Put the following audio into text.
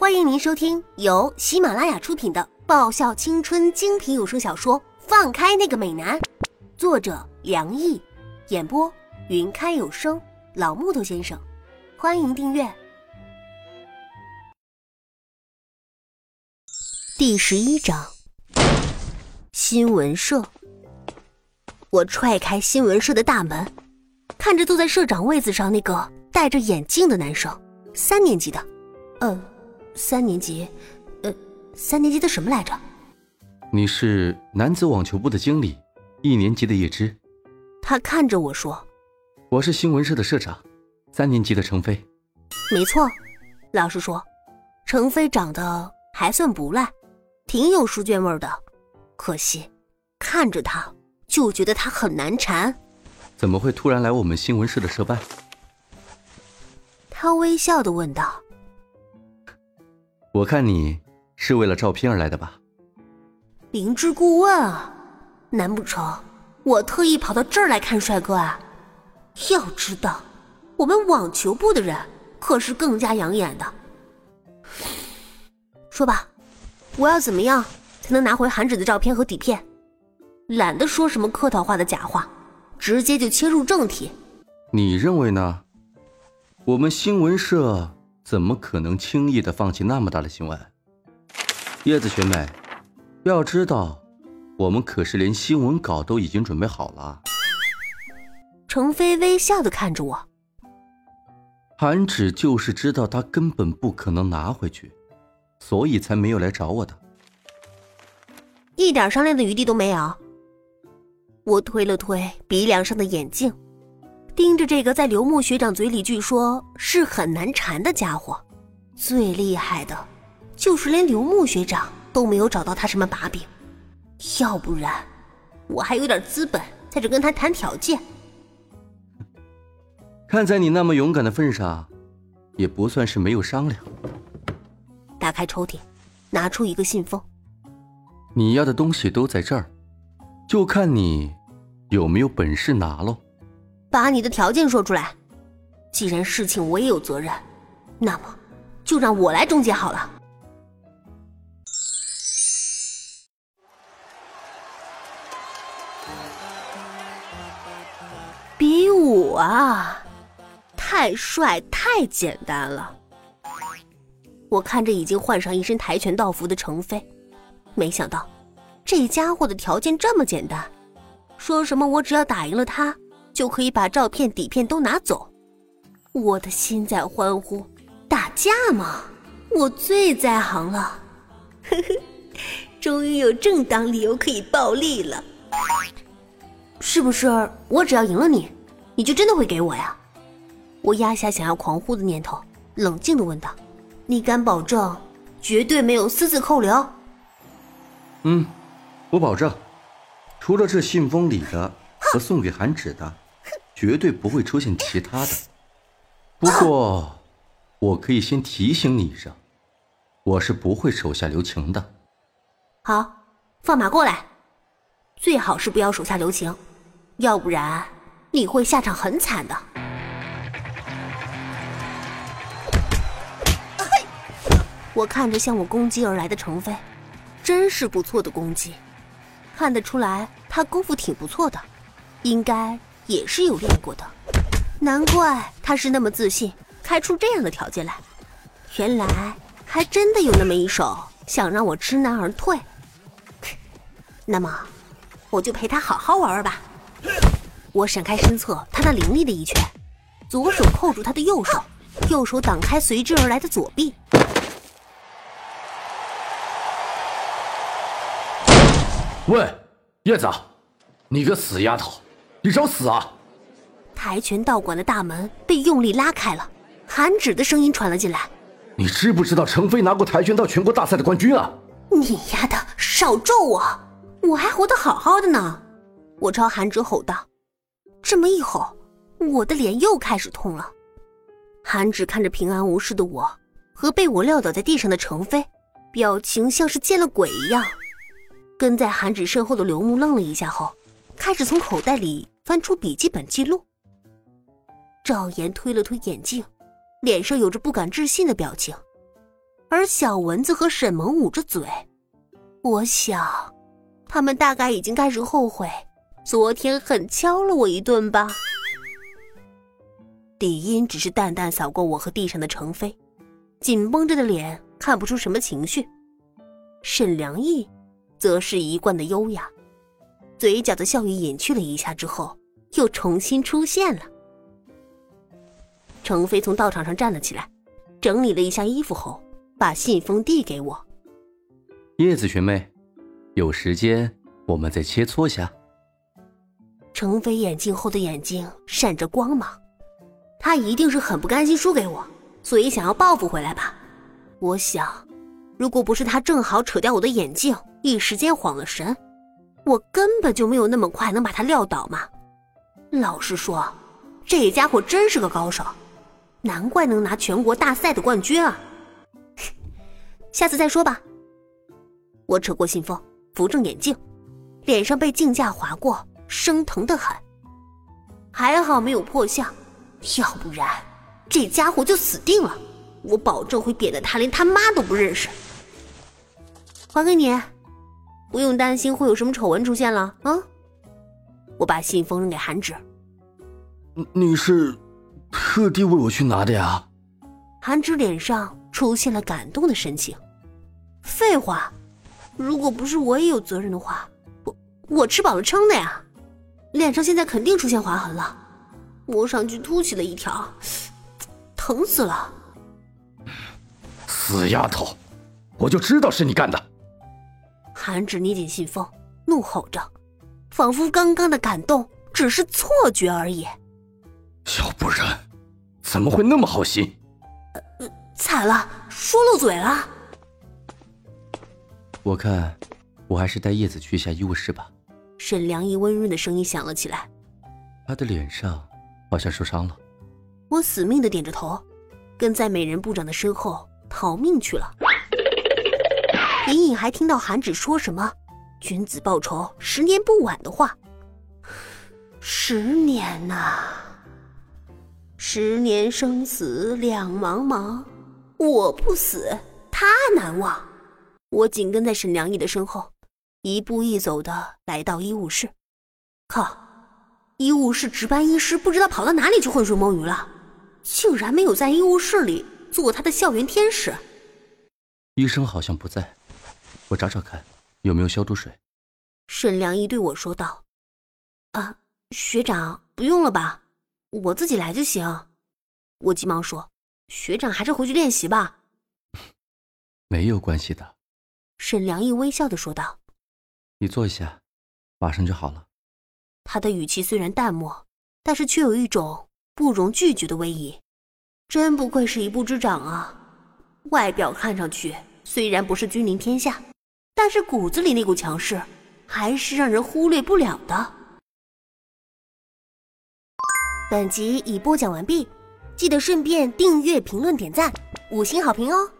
欢迎您收听由喜马拉雅出品的爆笑青春精品有声小说《放开那个美男》，作者梁毅，演播云开有声老木头先生。欢迎订阅。第十一章，新闻社。我踹开新闻社的大门，看着坐在社长位子上那个戴着眼镜的男生，三年级的，嗯。三年级，呃，三年级的什么来着？你是男子网球部的经理，一年级的叶芝。他看着我说：“我是新闻社的社长，三年级的程飞。”没错，老实说，程飞长得还算不赖，挺有书卷味的。可惜，看着他就觉得他很难缠。怎么会突然来我们新闻社的社办？他微笑的问道。我看你是为了照片而来的吧？灵芝顾问啊，难不成我特意跑到这儿来看帅哥啊？要知道，我们网球部的人可是更加养眼的。说吧，我要怎么样才能拿回韩芷的照片和底片？懒得说什么客套话的假话，直接就切入正题。你认为呢？我们新闻社。怎么可能轻易的放弃那么大的新闻？叶子学妹，要知道，我们可是连新闻稿都已经准备好了。程飞微笑的看着我。韩芷就是知道他根本不可能拿回去，所以才没有来找我的。一点商量的余地都没有。我推了推鼻梁上的眼镜。盯着这个在刘牧学长嘴里据说是很难缠的家伙，最厉害的，就是连刘牧学长都没有找到他什么把柄，要不然，我还有点资本在这跟他谈条件。看在你那么勇敢的份上，也不算是没有商量。打开抽屉，拿出一个信封。你要的东西都在这儿，就看你有没有本事拿喽。把你的条件说出来，既然事情我也有责任，那么就让我来终结好了。比武啊，太帅太简单了。我看着已经换上一身跆拳道服的程飞，没想到这家伙的条件这么简单，说什么我只要打赢了他。就可以把照片底片都拿走，我的心在欢呼，打架吗，我最在行了，呵呵，终于有正当理由可以暴力了，是不是？我只要赢了你，你就真的会给我呀？我压下想要狂呼的念头，冷静的问道：“你敢保证绝对没有私自扣留？”嗯，我保证，除了这信封里的和送给韩芷的。绝对不会出现其他的。不过，我可以先提醒你一声，我是不会手下留情的。好，放马过来，最好是不要手下留情，要不然你会下场很惨的。我看着向我攻击而来的程飞，真是不错的攻击，看得出来他功夫挺不错的，应该。也是有练过的，难怪他是那么自信，开出这样的条件来。原来还真的有那么一手，想让我知难而退。那么，我就陪他好好玩玩吧。我闪开身侧他那凌厉的一拳，左手扣住他的右手，右手挡开随之而来的左臂。喂，叶子，你个死丫头！你找死啊！跆拳道馆的大门被用力拉开了，韩芷的声音传了进来：“你知不知道程飞拿过跆拳道全国大赛的冠军啊？”你丫的少咒我！我还活得好好的呢！我朝韩芷吼道。这么一吼，我的脸又开始痛了。韩芷看着平安无事的我和被我撂倒在地上的程飞，表情像是见了鬼一样。跟在韩芷身后的刘牧愣了一下后。开始从口袋里翻出笔记本记录。赵岩推了推眼镜，脸上有着不敢置信的表情。而小蚊子和沈萌捂着嘴。我想，他们大概已经开始后悔昨天狠敲了我一顿吧。李音只是淡淡扫过我和地上的程飞，紧绷着的脸看不出什么情绪。沈良义则是一贯的优雅，嘴角的笑意隐去了一下之后，又重新出现了。程飞从道场上站了起来，整理了一下衣服后，把信封递给我。叶子学妹，有时间我们再切磋下。程飞眼镜后的眼睛闪着光芒，他一定是很不甘心输给我，所以想要报复回来吧。我想，如果不是他正好扯掉我的眼镜，一时间晃了神，我根本就没有那么快能把他撂倒嘛。老实说，这家伙真是个高手，难怪能拿全国大赛的冠军啊。下次再说吧。我扯过信封，扶正眼镜，脸上被镜架划过，生疼的很。还好没有破相，要不然这家伙就死定了。我保证会扁得他连他妈都不认识。还给你，不用担心会有什么丑闻出现了啊！我把信封扔给韩芷。你是特地为我去拿的呀？韩芷脸上出现了感动的神情。废话。如果不是我也有责任的话，我我吃饱了撑的呀，脸上现在肯定出现划痕了，摸上去凸起了一条，疼死了！死丫头，我就知道是你干的！韩芷捏紧信封，怒吼着，仿佛刚刚的感动只是错觉而已。要不然，怎么会那么好心？惨了，说漏嘴了。我看，我还是带叶子去一下医务室吧。沈良一温润的声音响了起来。他的脸上好像受伤了。我死命的点着头，跟在美人部长的身后逃命去了。隐隐还听到韩芷说什么“君子报仇，十年不晚”的话。十年呐，十年生死两茫茫，我不死，他难忘。我紧跟在沈良义的身后，一步一走的来到医务室。靠，医务室值班医师不知道跑到哪里去浑水摸鱼了，竟然没有在医务室里做他的校园天使。医生好像不在，我找找看有没有消毒水。沈良一对我说道：“啊，学长不用了吧，我自己来就行。”我急忙说：“学长还是回去练习吧。”没有关系的。沈良义微笑的说道：“你坐一下，马上就好了。”他的语气虽然淡漠，但是却有一种不容拒绝的威仪。真不愧是一部之长啊！外表看上去虽然不是君临天下，但是骨子里那股强势还是让人忽略不了的。本集已播讲完毕，记得顺便订阅、评论、点赞、五星好评哦！